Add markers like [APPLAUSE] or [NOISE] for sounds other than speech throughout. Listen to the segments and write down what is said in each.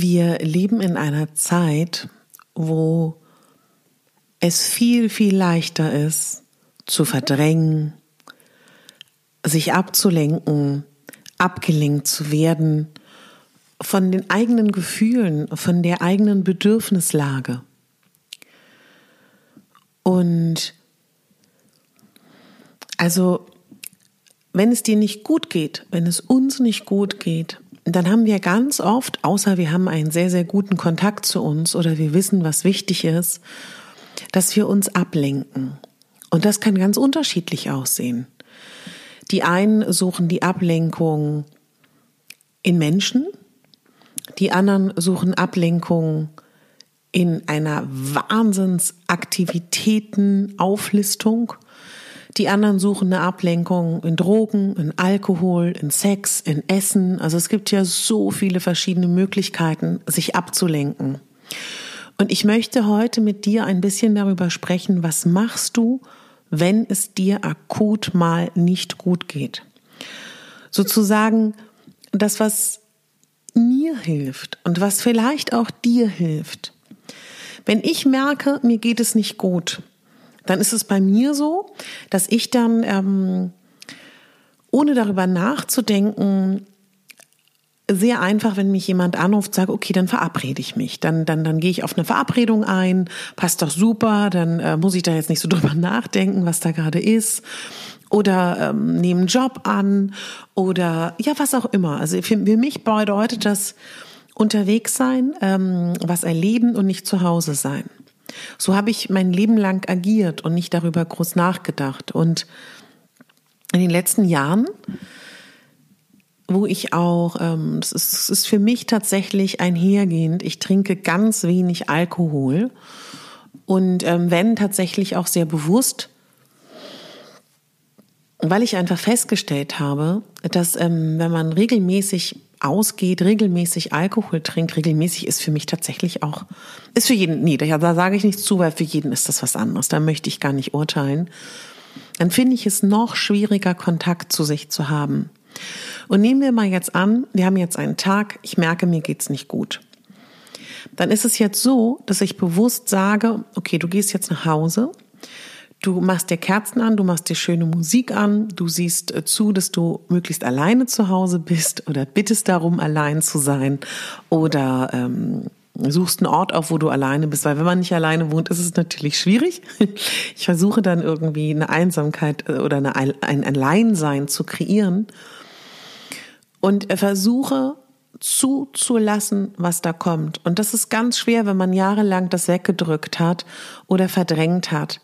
Wir leben in einer Zeit, wo es viel, viel leichter ist, zu verdrängen, sich abzulenken, abgelenkt zu werden von den eigenen Gefühlen, von der eigenen Bedürfnislage. Und also, wenn es dir nicht gut geht, wenn es uns nicht gut geht, dann haben wir ganz oft, außer wir haben einen sehr, sehr guten Kontakt zu uns oder wir wissen, was wichtig ist, dass wir uns ablenken. Und das kann ganz unterschiedlich aussehen. Die einen suchen die Ablenkung in Menschen, die anderen suchen Ablenkung in einer Wahnsinnsaktivitätenauflistung die anderen suchen eine Ablenkung in Drogen, in Alkohol, in Sex, in Essen. Also es gibt ja so viele verschiedene Möglichkeiten, sich abzulenken. Und ich möchte heute mit dir ein bisschen darüber sprechen, was machst du, wenn es dir akut mal nicht gut geht. Sozusagen das, was mir hilft und was vielleicht auch dir hilft. Wenn ich merke, mir geht es nicht gut, dann ist es bei mir so, dass ich dann, ähm, ohne darüber nachzudenken, sehr einfach, wenn mich jemand anruft, sage, okay, dann verabrede ich mich. Dann, dann, dann gehe ich auf eine Verabredung ein, passt doch super, dann äh, muss ich da jetzt nicht so [LAUGHS] drüber nachdenken, was da gerade ist. Oder ähm, nehme einen Job an oder ja, was auch immer. Also für, für mich bedeutet das unterwegs sein, ähm, was erleben und nicht zu Hause sein. So habe ich mein Leben lang agiert und nicht darüber groß nachgedacht. Und in den letzten Jahren, wo ich auch, ähm, es ist, ist für mich tatsächlich einhergehend, ich trinke ganz wenig Alkohol und ähm, wenn tatsächlich auch sehr bewusst, weil ich einfach festgestellt habe, dass ähm, wenn man regelmäßig ausgeht, regelmäßig Alkohol trinkt, regelmäßig ist für mich tatsächlich auch, ist für jeden, nee, da, sage ich nichts zu, weil für jeden ist das was anderes, da möchte ich gar nicht urteilen. Dann finde ich es noch schwieriger, Kontakt zu sich zu haben. Und nehmen wir mal jetzt an, wir haben jetzt einen Tag, ich merke, mir geht's nicht gut. Dann ist es jetzt so, dass ich bewusst sage, okay, du gehst jetzt nach Hause, Du machst dir Kerzen an, du machst dir schöne Musik an, du siehst äh, zu, dass du möglichst alleine zu Hause bist oder bittest darum, allein zu sein oder ähm, suchst einen Ort auf, wo du alleine bist, weil wenn man nicht alleine wohnt, ist es natürlich schwierig. Ich versuche dann irgendwie eine Einsamkeit äh, oder eine, ein Alleinsein zu kreieren und versuche zuzulassen, was da kommt. Und das ist ganz schwer, wenn man jahrelang das weggedrückt hat oder verdrängt hat.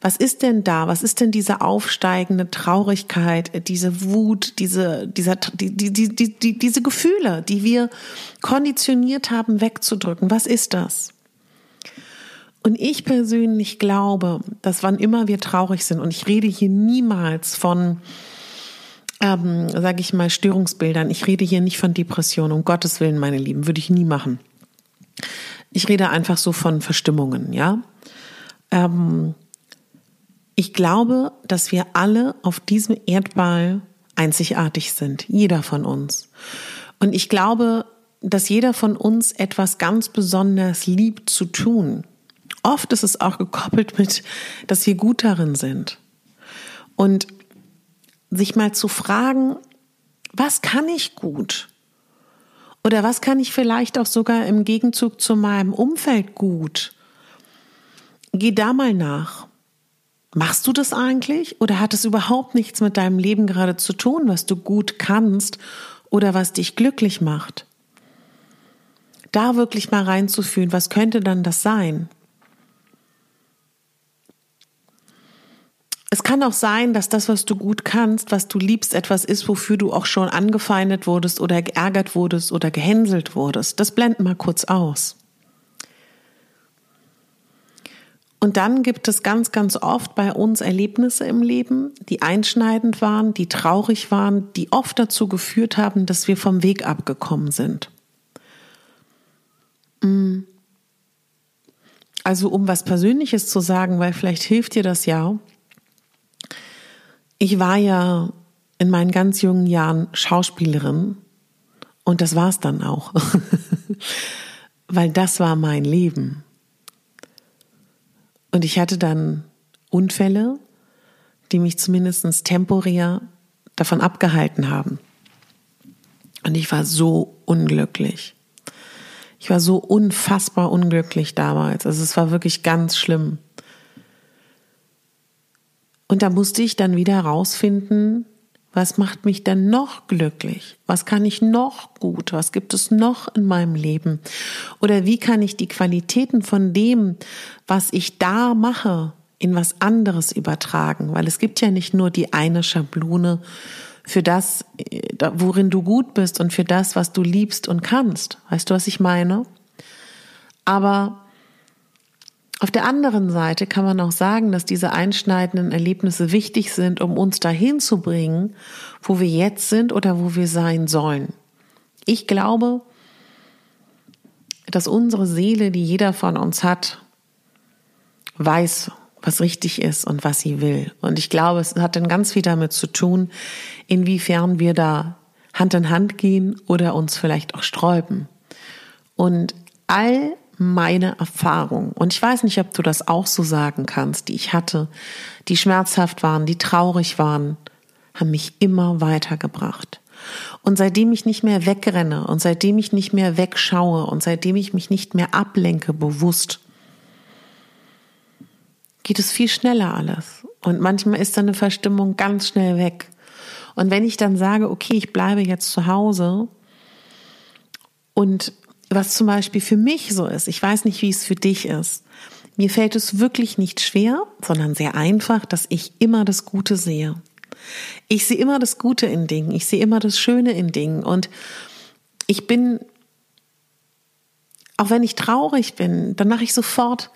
Was ist denn da? Was ist denn diese aufsteigende Traurigkeit, diese Wut, diese, dieser, die, die, die, die, diese Gefühle, die wir konditioniert haben, wegzudrücken? Was ist das? Und ich persönlich glaube, dass wann immer wir traurig sind, und ich rede hier niemals von, ähm, sage ich mal, Störungsbildern, ich rede hier nicht von Depressionen, um Gottes Willen, meine Lieben, würde ich nie machen. Ich rede einfach so von Verstimmungen, ja. Ähm, Ich glaube, dass wir alle auf diesem Erdball einzigartig sind, jeder von uns. Und ich glaube, dass jeder von uns etwas ganz besonders liebt zu tun. Oft ist es auch gekoppelt mit, dass wir gut darin sind. Und sich mal zu fragen, was kann ich gut? Oder was kann ich vielleicht auch sogar im Gegenzug zu meinem Umfeld gut? Geh da mal nach. Machst du das eigentlich oder hat es überhaupt nichts mit deinem Leben gerade zu tun, was du gut kannst oder was dich glücklich macht? Da wirklich mal reinzufühlen, was könnte dann das sein? Es kann auch sein, dass das, was du gut kannst, was du liebst, etwas ist, wofür du auch schon angefeindet wurdest oder geärgert wurdest oder gehänselt wurdest. Das blenden mal kurz aus. Und dann gibt es ganz, ganz oft bei uns Erlebnisse im Leben, die einschneidend waren, die traurig waren, die oft dazu geführt haben, dass wir vom Weg abgekommen sind. Mm. Also um was Persönliches zu sagen, weil vielleicht hilft dir das ja. Ich war ja in meinen ganz jungen Jahren Schauspielerin und das war es dann auch, [LAUGHS] weil das war mein Leben. Und ich hatte dann Unfälle, die mich zumindest temporär davon abgehalten haben. Und ich war so unglücklich. Ich war so unfassbar unglücklich damals. Also es war wirklich ganz schlimm. Und da musste ich dann wieder herausfinden, was macht mich denn noch glücklich? Was kann ich noch gut? Was gibt es noch in meinem Leben? Oder wie kann ich die Qualitäten von dem, was ich da mache, in was anderes übertragen? Weil es gibt ja nicht nur die eine Schablone für das, worin du gut bist und für das, was du liebst und kannst. Weißt du, was ich meine? Aber auf der anderen Seite kann man auch sagen, dass diese einschneidenden Erlebnisse wichtig sind, um uns dahin zu bringen, wo wir jetzt sind oder wo wir sein sollen. Ich glaube, dass unsere Seele, die jeder von uns hat, weiß, was richtig ist und was sie will. Und ich glaube, es hat dann ganz viel damit zu tun, inwiefern wir da Hand in Hand gehen oder uns vielleicht auch sträuben. Und all meine Erfahrung. Und ich weiß nicht, ob du das auch so sagen kannst, die ich hatte, die schmerzhaft waren, die traurig waren, haben mich immer weitergebracht. Und seitdem ich nicht mehr wegrenne und seitdem ich nicht mehr wegschaue und seitdem ich mich nicht mehr ablenke bewusst, geht es viel schneller alles. Und manchmal ist dann eine Verstimmung ganz schnell weg. Und wenn ich dann sage, okay, ich bleibe jetzt zu Hause und was zum Beispiel für mich so ist, ich weiß nicht, wie es für dich ist. Mir fällt es wirklich nicht schwer, sondern sehr einfach, dass ich immer das Gute sehe. Ich sehe immer das Gute in Dingen, ich sehe immer das Schöne in Dingen und ich bin, auch wenn ich traurig bin, dann mache ich sofort,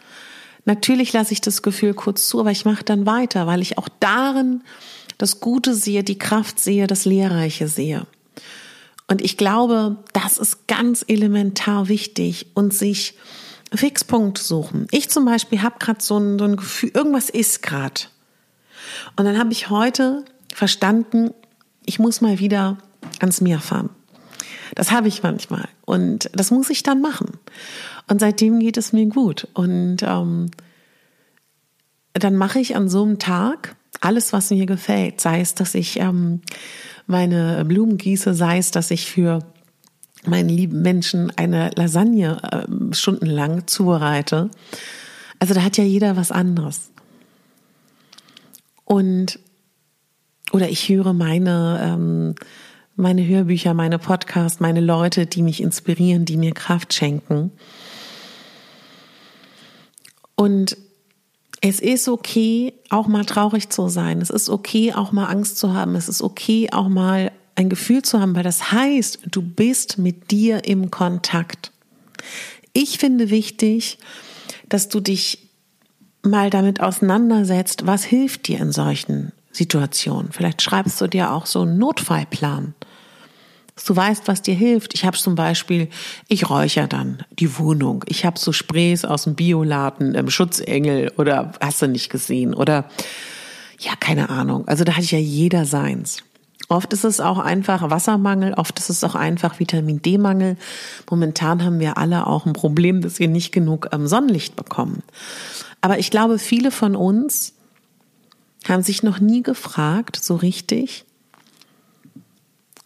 natürlich lasse ich das Gefühl kurz zu, aber ich mache dann weiter, weil ich auch darin das Gute sehe, die Kraft sehe, das Lehrreiche sehe. Und ich glaube, das ist ganz elementar wichtig und sich Fixpunkt suchen. Ich zum Beispiel habe gerade so ein, so ein Gefühl, irgendwas ist gerade. Und dann habe ich heute verstanden, ich muss mal wieder ans Meer fahren. Das habe ich manchmal und das muss ich dann machen. Und seitdem geht es mir gut. Und ähm, dann mache ich an so einem Tag alles, was mir gefällt. Sei es, dass ich ähm, meine Blumen gieße, sei es, dass ich für meinen lieben Menschen eine Lasagne äh, stundenlang zubereite. Also da hat ja jeder was anderes. Und oder ich höre meine ähm, meine Hörbücher, meine Podcasts, meine Leute, die mich inspirieren, die mir Kraft schenken. Und es ist okay, auch mal traurig zu sein. Es ist okay, auch mal Angst zu haben. Es ist okay, auch mal ein Gefühl zu haben, weil das heißt, du bist mit dir im Kontakt. Ich finde wichtig, dass du dich mal damit auseinandersetzt, was hilft dir in solchen Situationen. Vielleicht schreibst du dir auch so einen Notfallplan. Dass du weißt, was dir hilft. Ich habe zum Beispiel, ich räuchere dann die Wohnung. Ich habe so Sprays aus dem Bioladen, im Schutzengel oder hast du nicht gesehen oder ja, keine Ahnung. Also da hatte ich ja jeder seins. Oft ist es auch einfach Wassermangel, oft ist es auch einfach Vitamin D-Mangel. Momentan haben wir alle auch ein Problem, dass wir nicht genug ähm, Sonnenlicht bekommen. Aber ich glaube, viele von uns haben sich noch nie gefragt, so richtig,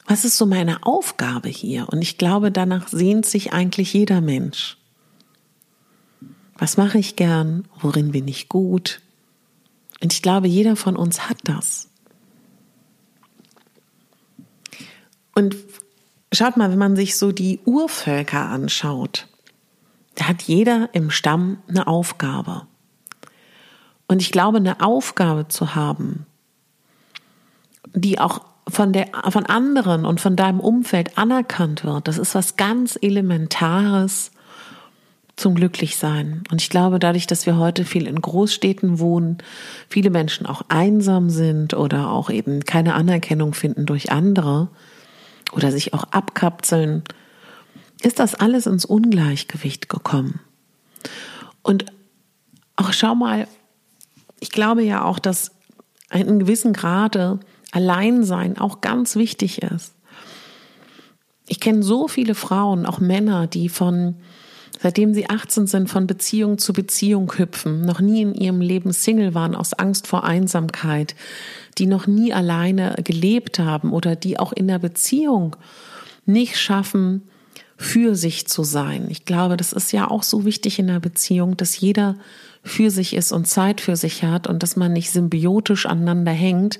was ist so meine Aufgabe hier? Und ich glaube, danach sehnt sich eigentlich jeder Mensch. Was mache ich gern? Worin bin ich gut? Und ich glaube, jeder von uns hat das. Und schaut mal, wenn man sich so die Urvölker anschaut, da hat jeder im Stamm eine Aufgabe. Und ich glaube, eine Aufgabe zu haben, die auch von der, von anderen und von deinem Umfeld anerkannt wird, das ist was ganz Elementares zum Glücklichsein. Und ich glaube, dadurch, dass wir heute viel in Großstädten wohnen, viele Menschen auch einsam sind oder auch eben keine Anerkennung finden durch andere oder sich auch abkapseln, ist das alles ins Ungleichgewicht gekommen. Und auch schau mal, ich glaube ja auch, dass in gewissem Grade Alleinsein auch ganz wichtig ist. Ich kenne so viele Frauen, auch Männer, die von, seitdem sie 18 sind, von Beziehung zu Beziehung hüpfen, noch nie in ihrem Leben Single waren aus Angst vor Einsamkeit, die noch nie alleine gelebt haben oder die auch in der Beziehung nicht schaffen, für sich zu sein. Ich glaube, das ist ja auch so wichtig in der Beziehung, dass jeder für sich ist und Zeit für sich hat und dass man nicht symbiotisch aneinander hängt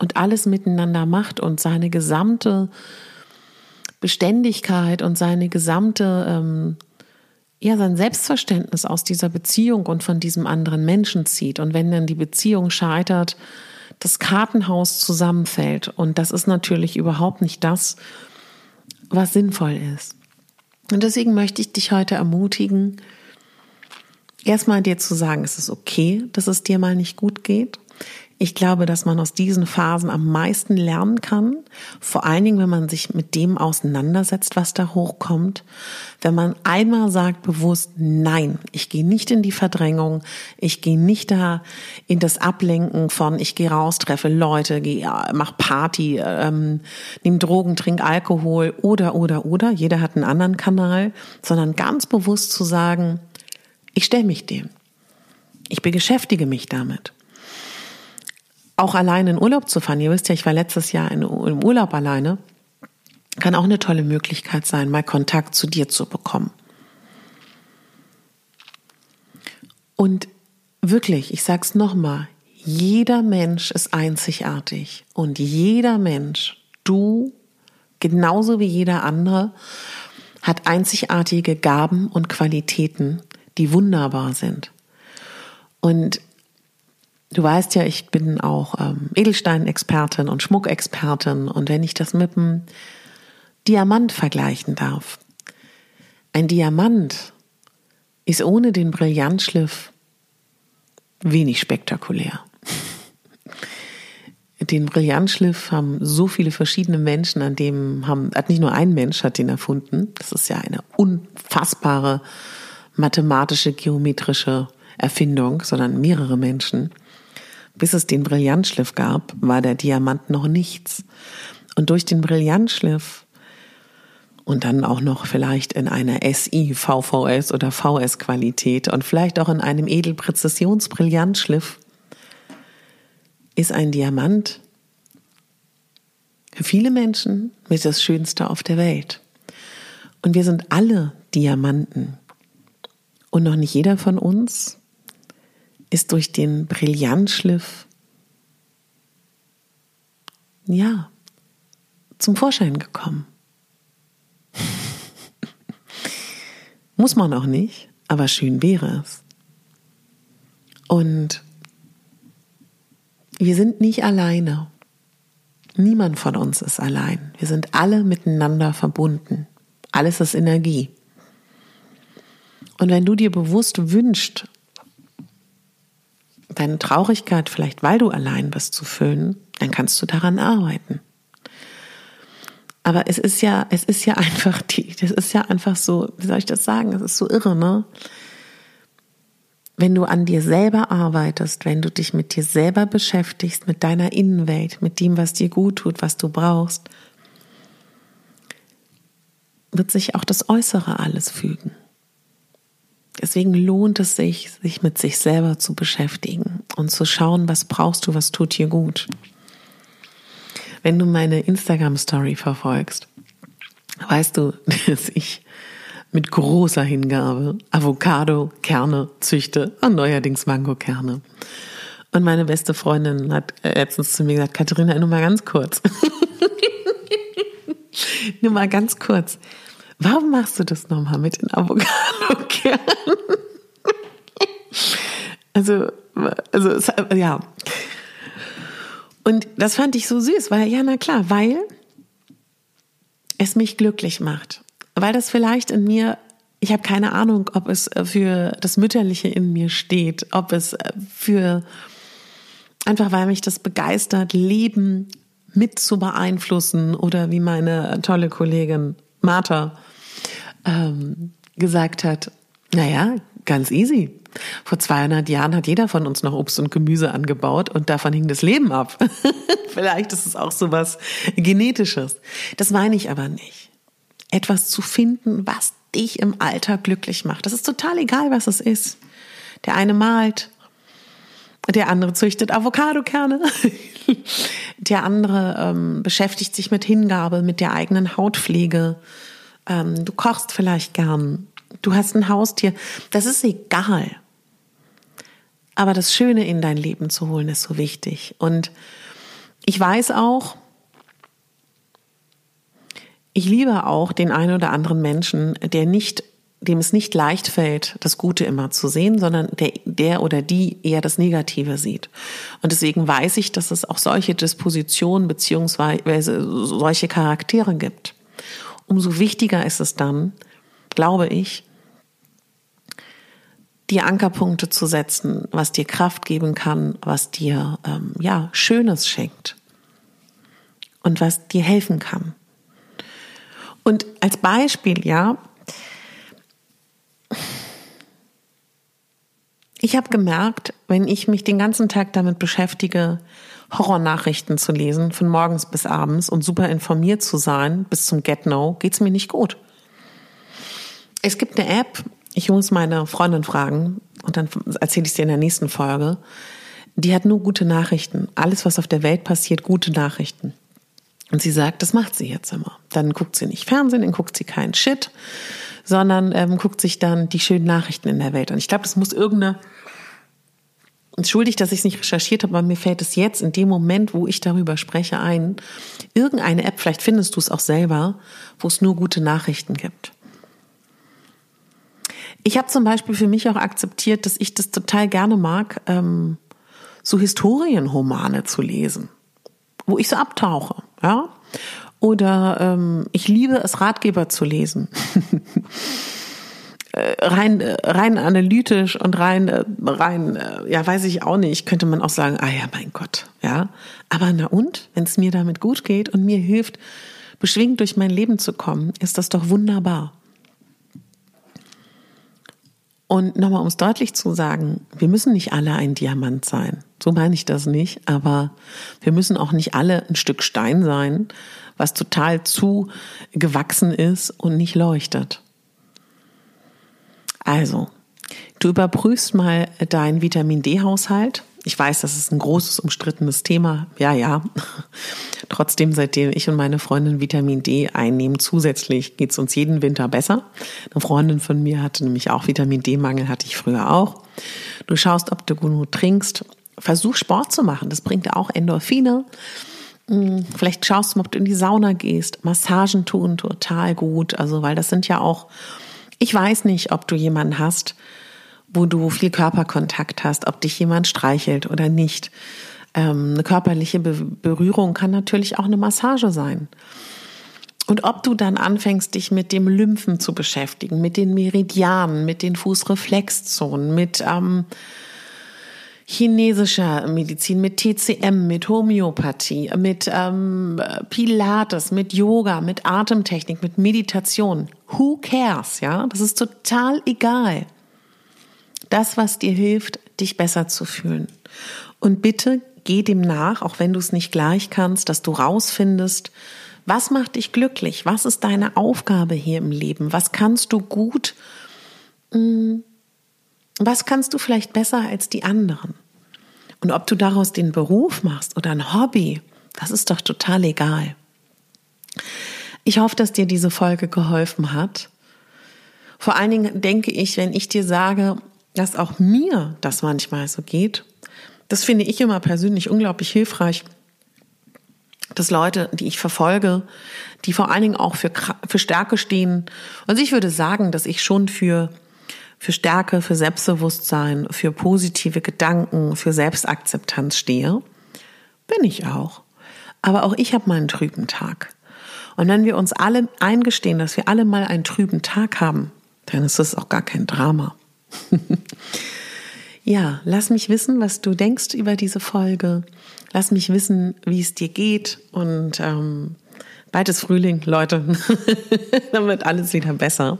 und alles miteinander macht und seine gesamte Beständigkeit und seine gesamte, ähm, ja, sein Selbstverständnis aus dieser Beziehung und von diesem anderen Menschen zieht. Und wenn dann die Beziehung scheitert, das Kartenhaus zusammenfällt. Und das ist natürlich überhaupt nicht das, was sinnvoll ist. Und deswegen möchte ich dich heute ermutigen, erstmal dir zu sagen, es ist okay, dass es dir mal nicht gut geht. Ich glaube, dass man aus diesen Phasen am meisten lernen kann. Vor allen Dingen, wenn man sich mit dem auseinandersetzt, was da hochkommt. Wenn man einmal sagt bewusst, nein, ich gehe nicht in die Verdrängung, ich gehe nicht da in das Ablenken von, ich gehe raus, treffe Leute, gehe, mach Party, ähm, nimm Drogen, trink Alkohol oder, oder, oder. Jeder hat einen anderen Kanal, sondern ganz bewusst zu sagen, ich stelle mich dem. Ich beschäftige mich damit auch alleine in Urlaub zu fahren. Ihr wisst ja, ich war letztes Jahr in, im Urlaub alleine. Kann auch eine tolle Möglichkeit sein, mal Kontakt zu dir zu bekommen. Und wirklich, ich sag's nochmal, jeder Mensch ist einzigartig und jeder Mensch, du genauso wie jeder andere, hat einzigartige Gaben und Qualitäten, die wunderbar sind. Und Du weißt ja, ich bin auch ähm, Edelstein-Expertin und Schmuckexpertin und wenn ich das mit einem Diamant vergleichen darf. Ein Diamant ist ohne den Brillantschliff wenig spektakulär. Den Brillantschliff haben so viele verschiedene Menschen, an dem haben, hat nicht nur ein Mensch hat den erfunden. Das ist ja eine unfassbare mathematische, geometrische Erfindung, sondern mehrere Menschen. Bis es den Brillantschliff gab, war der Diamant noch nichts. Und durch den Brillantschliff und dann auch noch vielleicht in einer SI, VVS oder VS Qualität und vielleicht auch in einem Edelpräzisionsbrillantschliff ist ein Diamant für viele Menschen mit das Schönste auf der Welt. Und wir sind alle Diamanten. Und noch nicht jeder von uns ist durch den Brillantschliff ja zum Vorschein gekommen. [LAUGHS] Muss man auch nicht, aber schön wäre es. Und wir sind nicht alleine. Niemand von uns ist allein. Wir sind alle miteinander verbunden. Alles ist Energie. Und wenn du dir bewusst wünschst, deine Traurigkeit vielleicht, weil du allein bist, zu füllen, dann kannst du daran arbeiten. Aber es ist ja, es ist ja einfach die, das ist ja einfach so, wie soll ich das sagen? Es ist so irre, ne? Wenn du an dir selber arbeitest, wenn du dich mit dir selber beschäftigst, mit deiner Innenwelt, mit dem, was dir gut tut, was du brauchst, wird sich auch das Äußere alles fügen. Deswegen lohnt es sich, sich mit sich selber zu beschäftigen und zu schauen, was brauchst du, was tut dir gut. Wenn du meine Instagram-Story verfolgst, weißt du, [LAUGHS] dass ich mit großer Hingabe Avocado-Kerne züchte und neuerdings Mango-Kerne. Und meine beste Freundin hat letztens zu mir gesagt, Katharina, nur mal ganz kurz. [LAUGHS] nur mal ganz kurz. Warum machst du das nochmal mit den Avocado-Kernen? also, also, ja. Und das fand ich so süß, weil, ja, na klar, weil es mich glücklich macht. Weil das vielleicht in mir, ich habe keine Ahnung, ob es für das Mütterliche in mir steht, ob es für, einfach weil mich das begeistert, Leben mit zu beeinflussen oder wie meine tolle Kollegin Martha ähm, gesagt hat, naja, ganz easy. Vor 200 Jahren hat jeder von uns noch Obst und Gemüse angebaut und davon hing das Leben ab. [LAUGHS] Vielleicht ist es auch so was Genetisches. Das meine ich aber nicht. Etwas zu finden, was dich im Alltag glücklich macht. Das ist total egal, was es ist. Der eine malt, der andere züchtet Avocadokerne, [LAUGHS] der andere ähm, beschäftigt sich mit Hingabe, mit der eigenen Hautpflege, ähm, du kochst vielleicht gern, du hast ein Haustier, das ist egal. Aber das Schöne in dein Leben zu holen, ist so wichtig. Und ich weiß auch, ich liebe auch den einen oder anderen Menschen, der nicht, dem es nicht leicht fällt, das Gute immer zu sehen, sondern der, der oder die eher das Negative sieht. Und deswegen weiß ich, dass es auch solche Dispositionen beziehungsweise solche Charaktere gibt umso wichtiger ist es dann, glaube ich, dir Ankerpunkte zu setzen, was dir Kraft geben kann, was dir ähm, ja Schönes schenkt und was dir helfen kann. Und als Beispiel, ja, ich habe gemerkt, wenn ich mich den ganzen Tag damit beschäftige, Horrornachrichten zu lesen, von morgens bis abends und super informiert zu sein, bis zum Get-No, geht's mir nicht gut. Es gibt eine App, ich muss meine Freundin fragen und dann erzähle ich dir in der nächsten Folge. Die hat nur gute Nachrichten. Alles, was auf der Welt passiert, gute Nachrichten. Und sie sagt, das macht sie jetzt immer. Dann guckt sie nicht Fernsehen, dann guckt sie keinen Shit, sondern ähm, guckt sich dann die schönen Nachrichten in der Welt an. Ich glaube, das muss irgendeine entschuldigt, dass ich es nicht recherchiert habe, aber mir fällt es jetzt in dem Moment, wo ich darüber spreche, ein. Irgendeine App, vielleicht findest du es auch selber, wo es nur gute Nachrichten gibt. Ich habe zum Beispiel für mich auch akzeptiert, dass ich das total gerne mag, ähm, so Historienromane zu lesen, wo ich so abtauche, ja. Oder ähm, ich liebe es, Ratgeber zu lesen. [LAUGHS] Äh, rein äh, rein analytisch und rein äh, rein ja weiß ich auch nicht. Könnte man auch sagen ah ja mein Gott ja. Aber na und? Wenn es mir damit gut geht und mir hilft beschwingt durch mein Leben zu kommen ist das doch wunderbar und nochmal um es deutlich zu sagen wir müssen nicht alle ein Diamant sein so meine ich das nicht aber wir müssen auch nicht alle ein Stück Stein sein was total zu gewachsen ist und nicht leuchtet also, du überprüfst mal deinen Vitamin D-Haushalt. Ich weiß, das ist ein großes, umstrittenes Thema. Ja, ja. Trotzdem, seitdem ich und meine Freundin Vitamin D einnehmen, zusätzlich geht es uns jeden Winter besser. Eine Freundin von mir hatte nämlich auch Vitamin D-Mangel, hatte ich früher auch. Du schaust, ob du genug trinkst. Versuch Sport zu machen. Das bringt auch Endorphine. Hm, vielleicht schaust du, ob du in die Sauna gehst. Massagen tun total gut. Also, weil das sind ja auch ich weiß nicht, ob du jemanden hast, wo du viel Körperkontakt hast, ob dich jemand streichelt oder nicht. Ähm, eine körperliche Berührung kann natürlich auch eine Massage sein. Und ob du dann anfängst, dich mit dem Lymphen zu beschäftigen, mit den Meridianen, mit den Fußreflexzonen, mit ähm, chinesischer Medizin, mit TCM, mit Homöopathie, mit ähm, Pilates, mit Yoga, mit Atemtechnik, mit Meditation. Who cares? Ja, das ist total egal. Das, was dir hilft, dich besser zu fühlen. Und bitte geh dem nach, auch wenn du es nicht gleich kannst, dass du rausfindest, was macht dich glücklich? Was ist deine Aufgabe hier im Leben? Was kannst du gut? Hm, was kannst du vielleicht besser als die anderen? Und ob du daraus den Beruf machst oder ein Hobby, das ist doch total egal. Ich hoffe, dass dir diese Folge geholfen hat. Vor allen Dingen denke ich, wenn ich dir sage, dass auch mir das manchmal so geht, das finde ich immer persönlich unglaublich hilfreich, dass Leute, die ich verfolge, die vor allen Dingen auch für, für Stärke stehen. Also ich würde sagen, dass ich schon für, für Stärke, für Selbstbewusstsein, für positive Gedanken, für Selbstakzeptanz stehe. Bin ich auch. Aber auch ich habe mal einen trüben Tag. Und wenn wir uns alle eingestehen, dass wir alle mal einen trüben Tag haben, dann ist das auch gar kein Drama. [LAUGHS] ja, lass mich wissen, was du denkst über diese Folge. Lass mich wissen, wie es dir geht. Und ähm, bald ist Frühling, Leute. [LAUGHS] Dann wird alles wieder besser.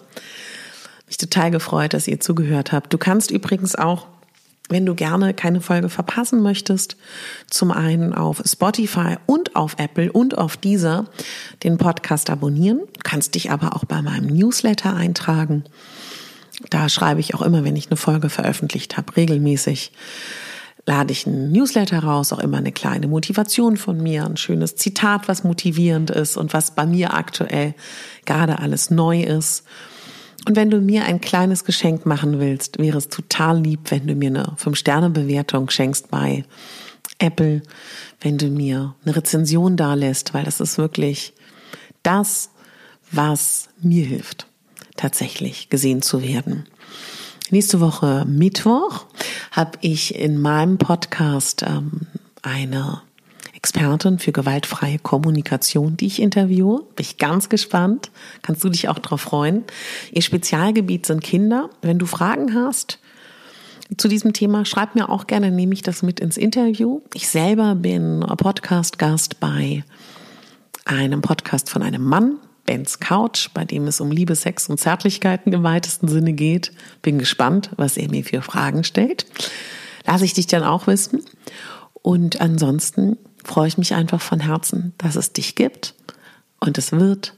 Mich total gefreut, dass ihr zugehört habt. Du kannst übrigens auch wenn du gerne keine Folge verpassen möchtest, zum einen auf Spotify und auf Apple und auf dieser den Podcast abonnieren. Du kannst dich aber auch bei meinem Newsletter eintragen. Da schreibe ich auch immer, wenn ich eine Folge veröffentlicht habe, regelmäßig lade ich einen Newsletter raus, auch immer eine kleine Motivation von mir, ein schönes Zitat, was motivierend ist und was bei mir aktuell gerade alles neu ist. Und wenn du mir ein kleines Geschenk machen willst, wäre es total lieb, wenn du mir eine 5-Sterne-Bewertung schenkst bei Apple, wenn du mir eine Rezension dalässt, weil das ist wirklich das, was mir hilft tatsächlich gesehen zu werden. Nächste Woche Mittwoch habe ich in meinem Podcast ähm, eine Expertin für gewaltfreie Kommunikation, die ich interviewe. Bin ich ganz gespannt. Kannst du dich auch darauf freuen. Ihr Spezialgebiet sind Kinder. Wenn du Fragen hast zu diesem Thema, schreib mir auch gerne, nehme ich das mit ins Interview. Ich selber bin Podcast-Gast bei einem Podcast von einem Mann, Bens Couch, bei dem es um Liebe, Sex und Zärtlichkeiten im weitesten Sinne geht. Bin gespannt, was er mir für Fragen stellt. Lass ich dich dann auch wissen. Und ansonsten freue ich mich einfach von Herzen, dass es dich gibt. Und es wird,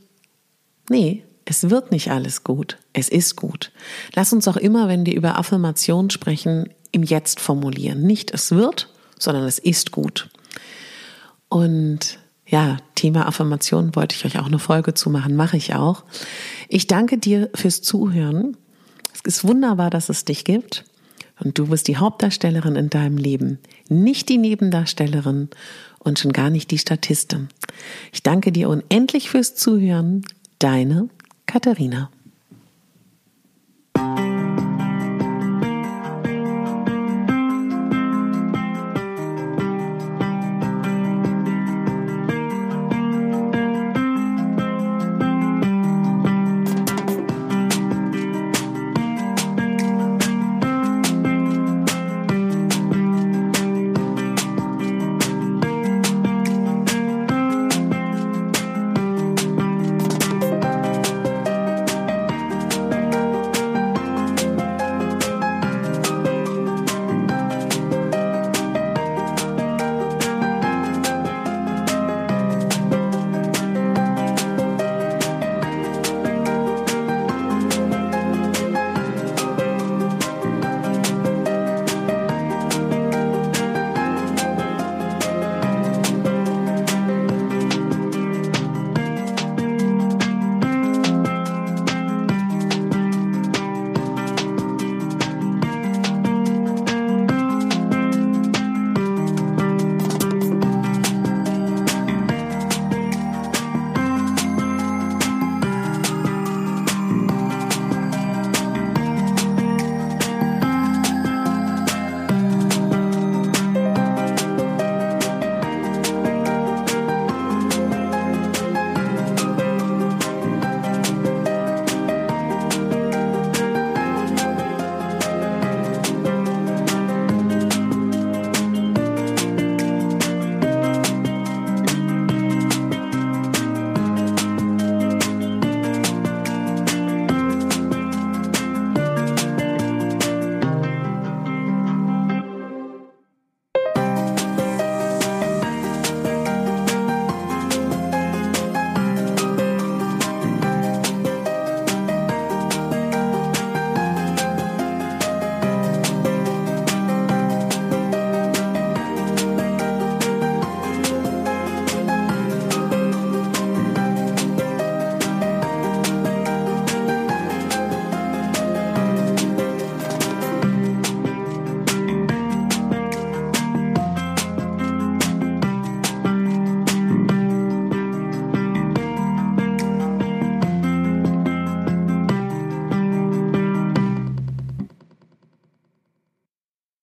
nee, es wird nicht alles gut. Es ist gut. Lass uns auch immer, wenn wir über Affirmation sprechen, im Jetzt formulieren. Nicht es wird, sondern es ist gut. Und ja, Thema Affirmation wollte ich euch auch eine Folge zu machen, mache ich auch. Ich danke dir fürs Zuhören. Es ist wunderbar, dass es dich gibt. Und du bist die Hauptdarstellerin in deinem Leben, nicht die Nebendarstellerin und schon gar nicht die Statistin. Ich danke dir unendlich fürs Zuhören. Deine Katharina.